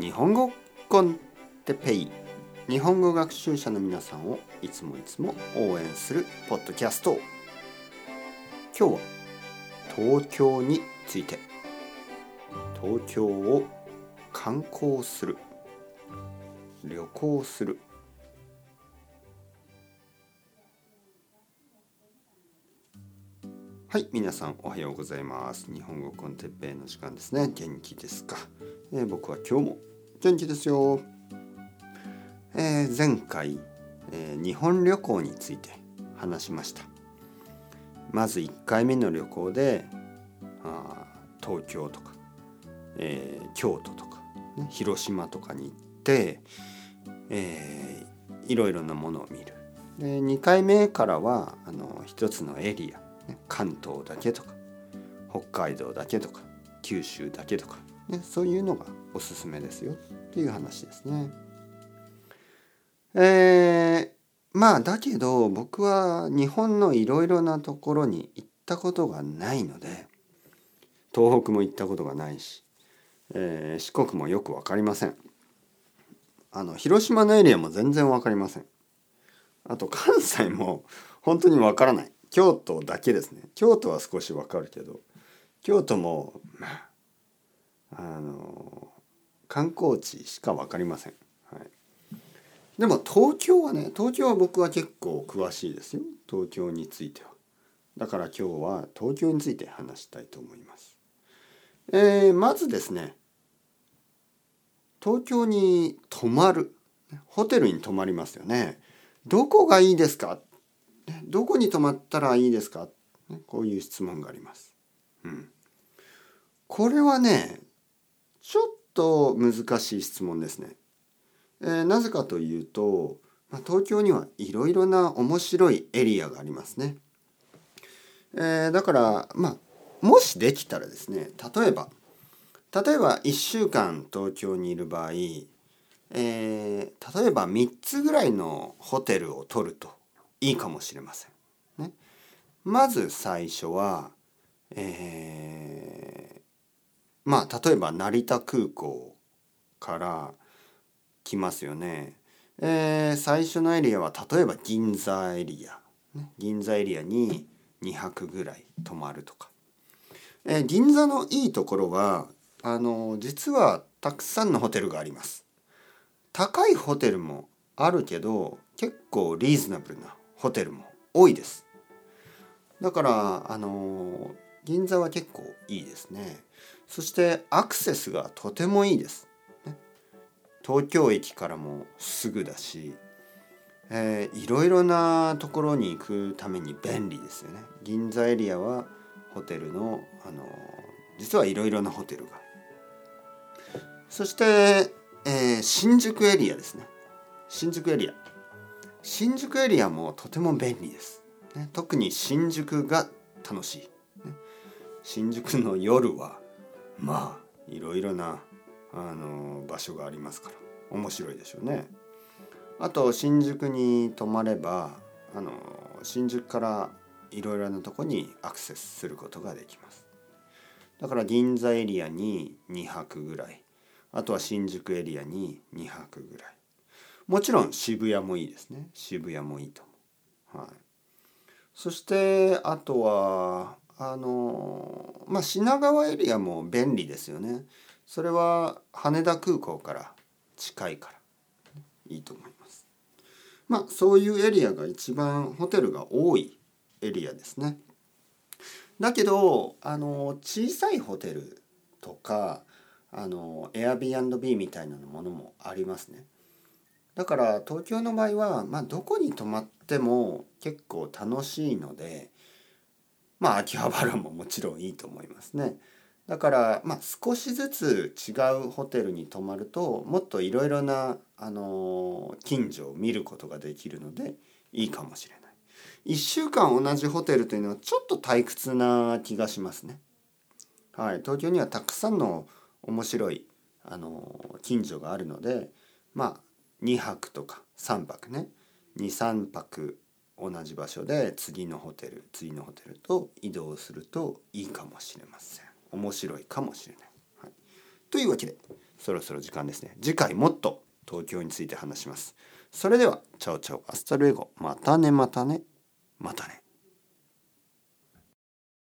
日本語コンテペイ。日本語学習者の皆さんをいつもいつも応援するポッドキャスト。今日は東京について。東京を観光する。旅行する。はい皆さんおはようございます。日本語コンテッペイの時間ですね。元気ですか、えー、僕は今日も元気ですよ、えー、前回、えー、日本旅行について話しました。まず1回目の旅行であ東京とか、え京都とか、ね、広島とかに行って、えー、いろいろなものを見る。で2回目からはあの一つのエリア関東だけとか北海道だけとか九州だけとか、ね、そういうのがおすすめですよっていう話ですね。えー、まあだけど僕は日本のいろいろなところに行ったことがないので東北も行ったことがないし、えー、四国もよく分かりません。あの広島のエリアも全然分かりません。あと関西も本当に分からない。京都だけですね京都は少しわかるけど京都もまああの観光地しか分かりません、はい、でも東京はね東京は僕は結構詳しいですよ。東京については。だから今日は東京について話したいと思います。えー、まずですね東京に泊まる。ホテルに泊まりますよね。どこがいいですか？どこに泊まったらいいですか、こういう質問があります。うん、これはねちょっと難しい質問ですね。えー、なぜかというと、まあ、東京にはいろいろな面白いエリアがありますね。えー、だからまあもしできたらですね例えば例えば1週間東京にいる場合、えー、例えば3つぐらいのホテルを取るといいかもしれません。ね、まず最初は、えー、まあ例えば成田空港から来ますよね。えー、最初のエリアは例えば銀座エリア、ね、銀座エリアに2泊ぐらい泊まるとか。えー、銀座のいいところはあの実はたくさんのホテルがあります。高いホテルもあるけど結構リーズナブルなホテルも多いですだからあの銀座は結構いいですね。そしてアクセスがとてもいいです、ね、東京駅からもすぐだし、えー、いろいろなところに行くために便利ですよね。銀座エリアはホテルのあの実はいろいろなホテルがそして、えー、新宿エリアですね。新宿エリア。新宿エリアもとても便利です、ね、特に新宿が楽しい、新宿の夜はまあいろいろなあの場所がありますから面白いでしょうね。あと新宿に泊まればあの新宿からいろいろなとこにアクセスすることができます。だから銀座エリアに2泊ぐらい。あとは新宿エリアに2泊ぐらい。もちろん渋谷もいいですね。渋谷もいいと思う、はい、そしてあとはあのまあ品川エリアも便利ですよね。それは羽田空港から近いからいいと思います。まあそういうエリアが一番ホテルが多いエリアですね。だけどあの小さいホテルとかあの Airbnb みたいなものもありますね。だから東京の場合は、まあ、どこに泊まっても結構楽しいのでまあ秋葉原ももちろんいいと思いますね。だから、まあ、少しずつ違うホテルに泊まるともっといろいろな、あのー、近所を見ることができるのでいいかもしれない。1週間同じホテルというのはちょっと退屈な気がしますね。はい、東京にはたくさんの面白い、あのー、近所があるのでまあ2泊とか3泊ね23泊同じ場所で次のホテル次のホテルと移動するといいかもしれません。面白いかもしれない、はい、というわけでそろそろ時間ですね。次回もっと東京について話します。それでは ciao ciao hasta luego。またねまたね。またね。